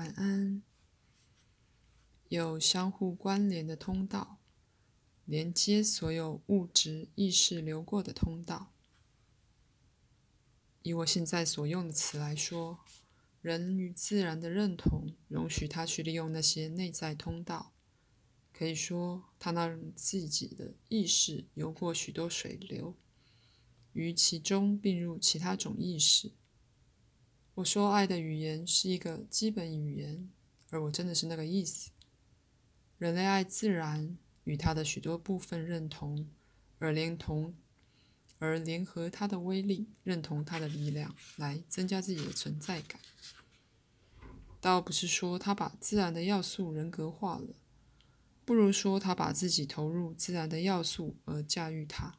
晚安。有相互关联的通道，连接所有物质意识流过的通道。以我现在所用的词来说，人与自然的认同，容许他去利用那些内在通道。可以说，他让自己的意识游过许多水流，于其中并入其他种意识。我说，爱的语言是一个基本语言，而我真的是那个意思。人类爱自然，与它的许多部分认同，而连同，而联合它的威力，认同它的力量，来增加自己的存在感。倒不是说他把自然的要素人格化了。不如说，他把自己投入自然的要素而驾驭它。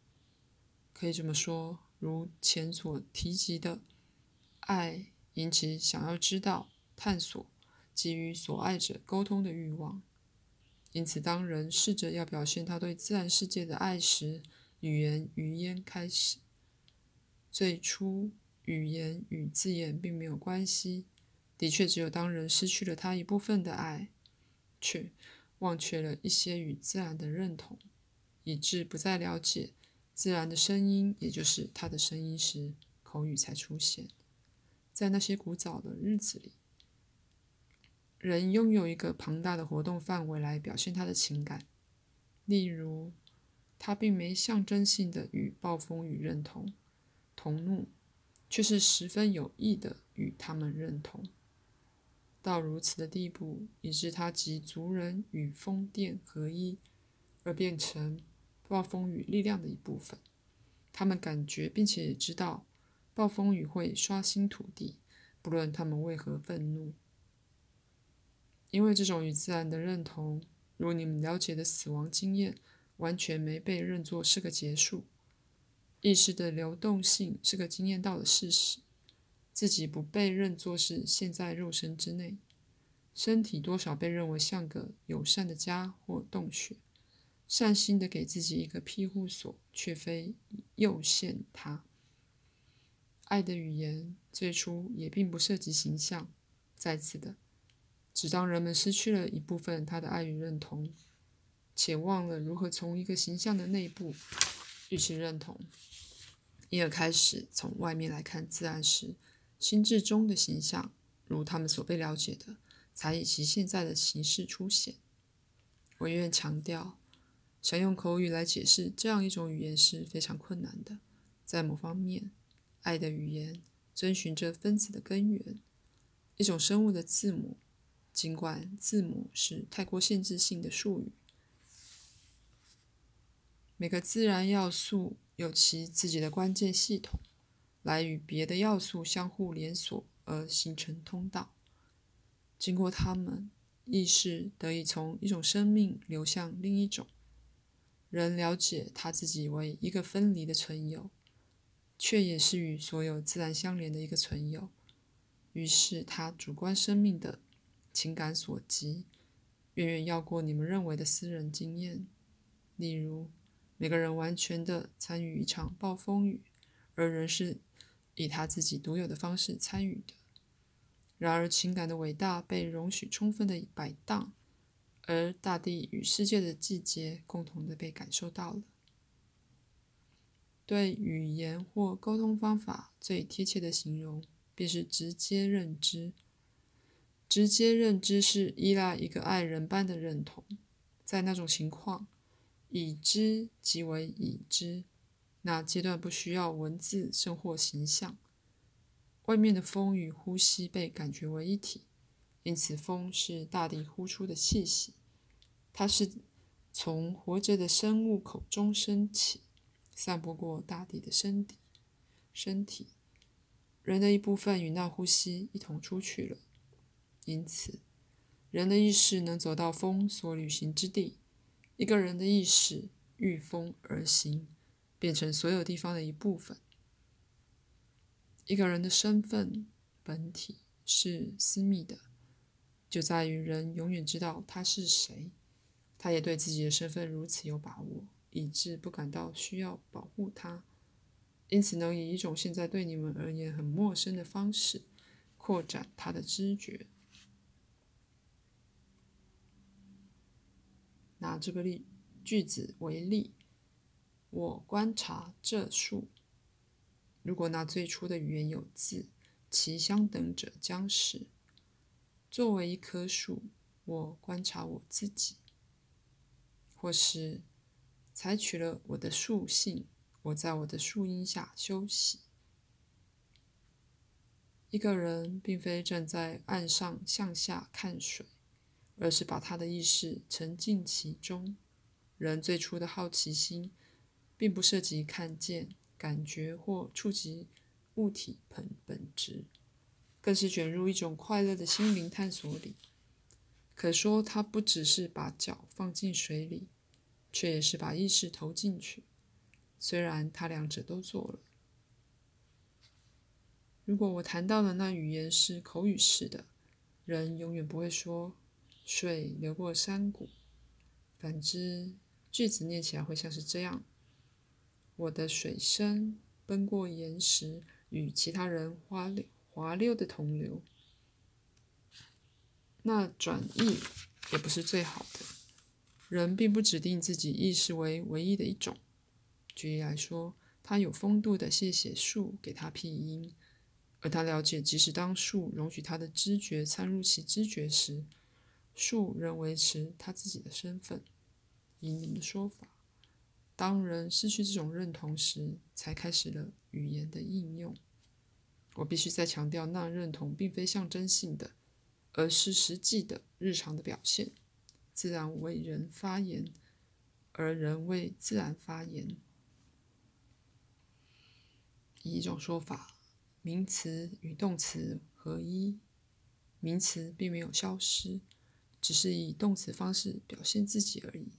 可以这么说，如前所提及的，爱引起想要知道、探索、给予所爱者沟通的欲望。因此，当人试着要表现他对自然世界的爱时，语言语言开始。最初，语言与字眼并没有关系。的确，只有当人失去了他一部分的爱，却。忘却了一些与自然的认同，以致不再了解自然的声音，也就是他的声音时，口语才出现。在那些古早的日子里，人拥有一个庞大的活动范围来表现他的情感。例如，他并没象征性的与暴风雨认同，同怒，却是十分有意的与他们认同。到如此的地步，以致他及族人与风电合一，而变成暴风雨力量的一部分。他们感觉并且也知道，暴风雨会刷新土地，不论他们为何愤怒。因为这种与自然的认同，如你们了解的死亡经验，完全没被认作是个结束。意识的流动性是个经验到的事实。自己不被认作是现在肉身之内，身体多少被认为像个友善的家或洞穴，善心的给自己一个庇护所，却非诱陷他。爱的语言最初也并不涉及形象。再次的，只当人们失去了一部分他的爱与认同，且忘了如何从一个形象的内部与其认同，因而开始从外面来看自然时。心智中的形象，如他们所被了解的，才以其现在的形式出现。我愿强调，想用口语来解释这样一种语言是非常困难的。在某方面，爱的语言遵循着分子的根源，一种生物的字母，尽管字母是太过限制性的术语。每个自然要素有其自己的关键系统。来与别的要素相互连锁而形成通道，经过它们，意识得以从一种生命流向另一种。人了解他自己为一个分离的存有，却也是与所有自然相连的一个存有。于是，他主观生命的情感所及，远远要过你们认为的私人经验。例如，每个人完全的参与一场暴风雨，而人是。以他自己独有的方式参与的。然而，情感的伟大被容许充分的摆荡，而大地与世界的季节共同的被感受到了。对语言或沟通方法最贴切的形容，便是直接认知。直接认知是依赖一个爱人般的认同，在那种情况，已知即为已知。那阶段不需要文字甚或形象，外面的风与呼吸被感觉为一体，因此风是大地呼出的气息，它是从活着的生物口中升起，散播过大地的身体。身体，人的一部分与那呼吸一同出去了，因此，人的意识能走到风所旅行之地。一个人的意识遇风而行。变成所有地方的一部分。一个人的身份本体是私密的，就在于人永远知道他是谁。他也对自己的身份如此有把握，以致不感到需要保护它。因此能以一种现在对你们而言很陌生的方式扩展它的知觉。拿这个例句子为例我观察这树。如果拿最初的语言有字其相等者将是作为一棵树我观察我自己。或是采取了我的树性，我在我的树荫下休息。一个人并非站在岸上向下看水，而是把他的意识沉浸其中。人最初的好奇心，并不涉及看见。感觉或触及物体本本质，更是卷入一种快乐的心灵探索里。可说，他不只是把脚放进水里，却也是把意识投进去。虽然他两者都做了。如果我谈到的那语言是口语式的，人永远不会说“水流过山谷”。反之，句子念起来会像是这样。我的水声奔过岩石，与其他人滑溜滑溜的同流。那转译也不是最好的。人并不指定自己意识为唯一的一种。举例来说，他有风度的谢谢树给他庇荫，而他了解，即使当树容许他的知觉参入其知觉时，树仍维持他自己的身份。以你们的说法。当人失去这种认同时，才开始了语言的应用。我必须再强调，那认同并非象征性的，而是实际的、日常的表现。自然为人发言，而人为自然发言。以一种说法，名词与动词合一，名词并没有消失，只是以动词方式表现自己而已。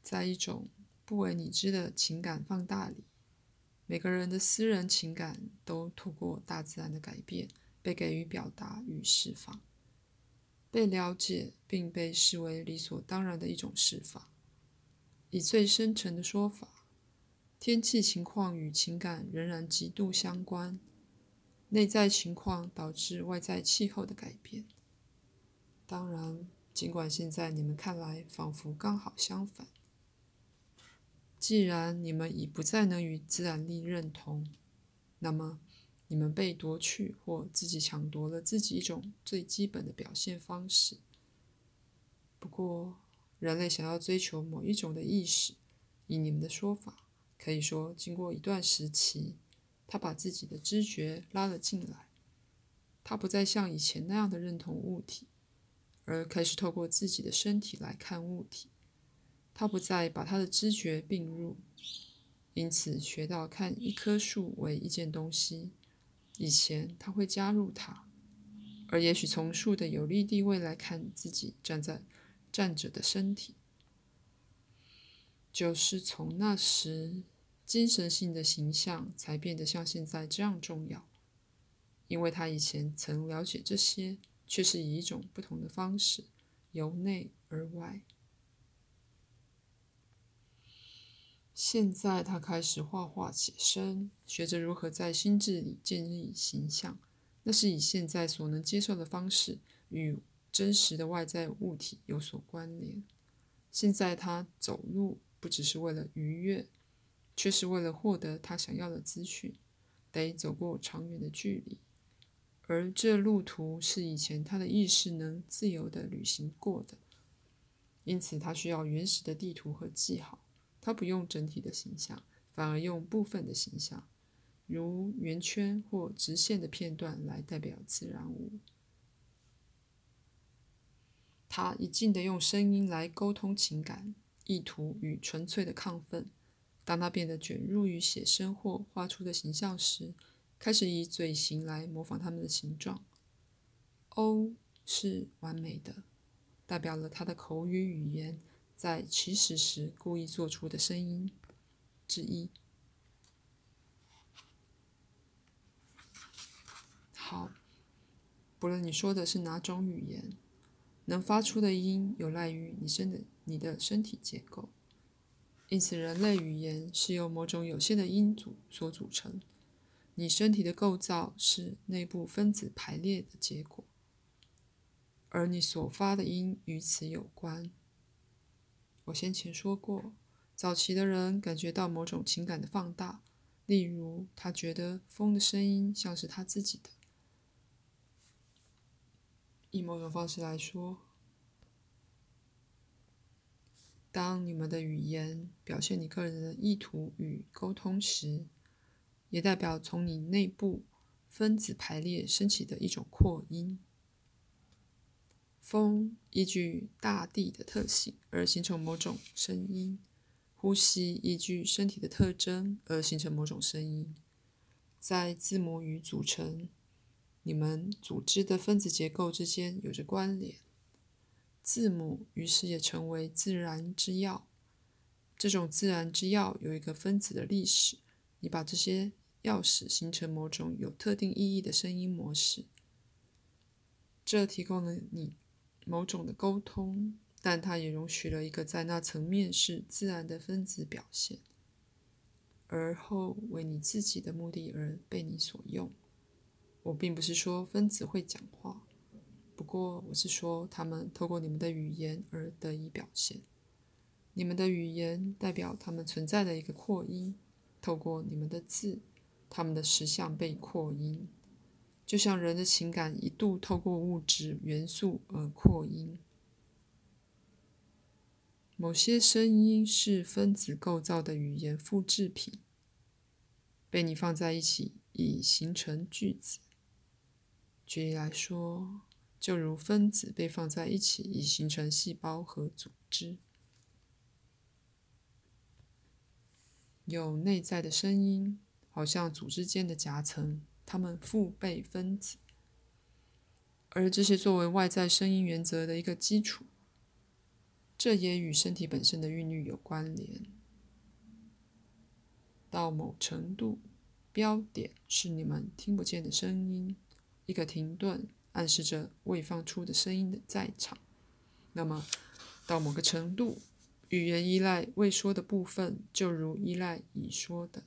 在一种不为你知的情感放大里，每个人的私人情感都透过大自然的改变被给予表达与释放，被了解并被视为理所当然的一种释放。以最深沉的说法，天气情况与情感仍然极度相关，内在情况导致外在气候的改变。当然，尽管现在你们看来仿佛刚好相反。既然你们已不再能与自然力认同，那么你们被夺去或自己抢夺了自己一种最基本的表现方式。不过，人类想要追求某一种的意识，以你们的说法，可以说经过一段时期，他把自己的知觉拉了进来。他不再像以前那样的认同物体，而开始透过自己的身体来看物体。他不再把他的知觉并入，因此学到看一棵树为一件东西。以前他会加入它，而也许从树的有利地位来看自己站在站着的身体，就是从那时精神性的形象才变得像现在这样重要，因为他以前曾了解这些，却是以一种不同的方式，由内而外。现在他开始画画写生，学着如何在心智里建立形象。那是以现在所能接受的方式与真实的外在物体有所关联。现在他走路不只是为了愉悦，却是为了获得他想要的资讯，得走过长远的距离，而这路途是以前他的意识能自由地旅行过的。因此，他需要原始的地图和记号。他不用整体的形象，反而用部分的形象，如圆圈或直线的片段来代表自然物。他一劲地用声音来沟通情感、意图与纯粹的亢奋。当他变得卷入于写生或画出的形象时，开始以嘴型来模仿它们的形状。O 是完美的，代表了他的口语语言。在起始时故意做出的声音之一。好，不论你说的是哪种语言，能发出的音有赖于你身的你的身体结构。因此，人类语言是由某种有限的音组所组成。你身体的构造是内部分子排列的结果。而你所发的音与此有关。我先前说过，早期的人感觉到某种情感的放大，例如他觉得风的声音像是他自己的。以某种方式来说，当你们的语言表现你个人的意图与沟通时，也代表从你内部分子排列升起的一种扩音。风依据大地的特性而形成某种声音，呼吸依据身体的特征而形成某种声音。在字母与组成你们组织的分子结构之间有着关联，字母于是也成为自然之药。这种自然之药有一个分子的历史，你把这些钥匙形成某种有特定意义的声音模式，这提供了你。某种的沟通，但它也容许了一个在那层面是自然的分子表现，而后为你自己的目的而被你所用。我并不是说分子会讲话，不过我是说它们透过你们的语言而得以表现。你们的语言代表它们存在的一个扩音，透过你们的字，它们的实相被扩音。就像人的情感一度透过物质元素而扩音，某些声音是分子构造的语言复制品，被你放在一起以形成句子。举例来说，就如分子被放在一起以形成细胞和组织，有内在的声音，好像组织间的夹层。它们父辈分子，而这些作为外在声音原则的一个基础，这也与身体本身的韵律有关联。到某程度，标点是你们听不见的声音，一个停顿暗示着未放出的声音的在场。那么，到某个程度，语言依赖未说的部分，就如依赖已说的，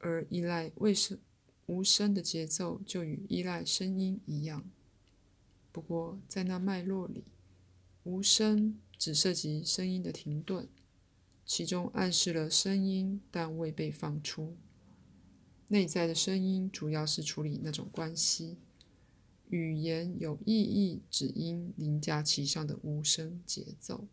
而依赖未说。无声的节奏就与依赖声音一样，不过在那脉络里，无声只涉及声音的停顿，其中暗示了声音但未被放出。内在的声音主要是处理那种关系，语言有意义只因凌驾其上的无声节奏，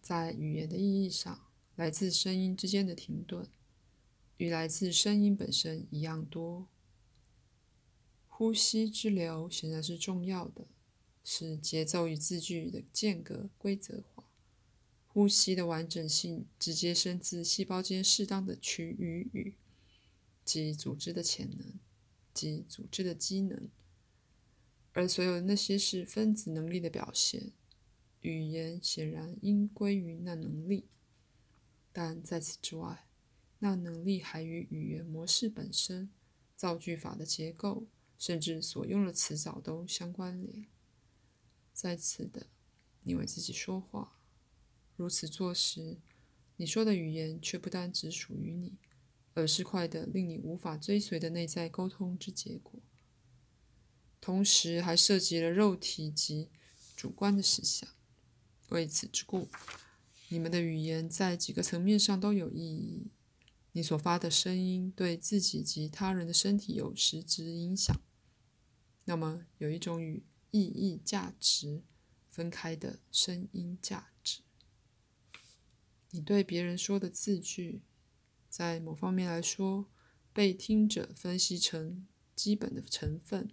在语言的意义上。来自声音之间的停顿，与来自声音本身一样多。呼吸之流显然是重要的，使节奏与字句的间隔规则化。呼吸的完整性直接生自细胞间适当的区域域，即组织的潜能，即组织的机能。而所有那些是分子能力的表现，语言显然应归于那能力。但在此之外，那能力还与语言模式本身、造句法的结构，甚至所用的词藻都相关联。在此的，你为自己说话，如此做时，你说的语言却不单只属于你，而是快的令你无法追随的内在沟通之结果，同时还涉及了肉体及主观的实相。为此之故。你们的语言在几个层面上都有意义。你所发的声音对自己及他人的身体有实质影响。那么，有一种与意义价值分开的声音价值。你对别人说的字句，在某方面来说，被听者分析成基本的成分，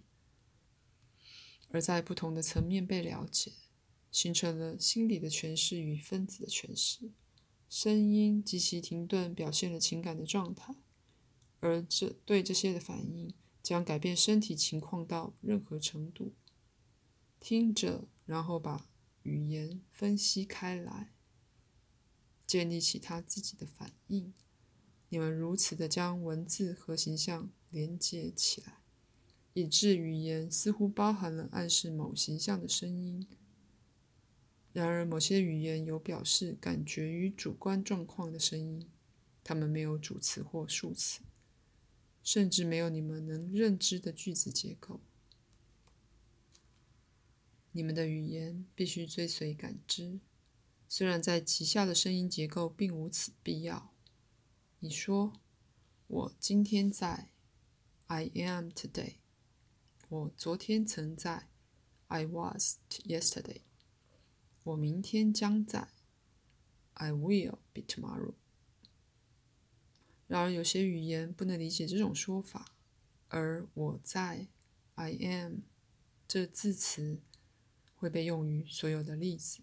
而在不同的层面被了解。形成了心理的诠释与分子的诠释，声音及其停顿表现了情感的状态，而这对这些的反应将改变身体情况到任何程度。听者然后把语言分析开来，建立起他自己的反应。你们如此的将文字和形象连接起来，以致语言似乎包含了暗示某形象的声音。然而，某些语言有表示感觉与主观状况的声音，它们没有主词或数词。甚至没有你们能认知的句子结构。你们的语言必须追随感知，虽然在其下的声音结构并无此必要。你说：“我今天在。” I am today。我昨天曾在。I was yesterday。我明天将在。I will be tomorrow。然而，有些语言不能理解这种说法，而我在 I am 这字词会被用于所有的例子。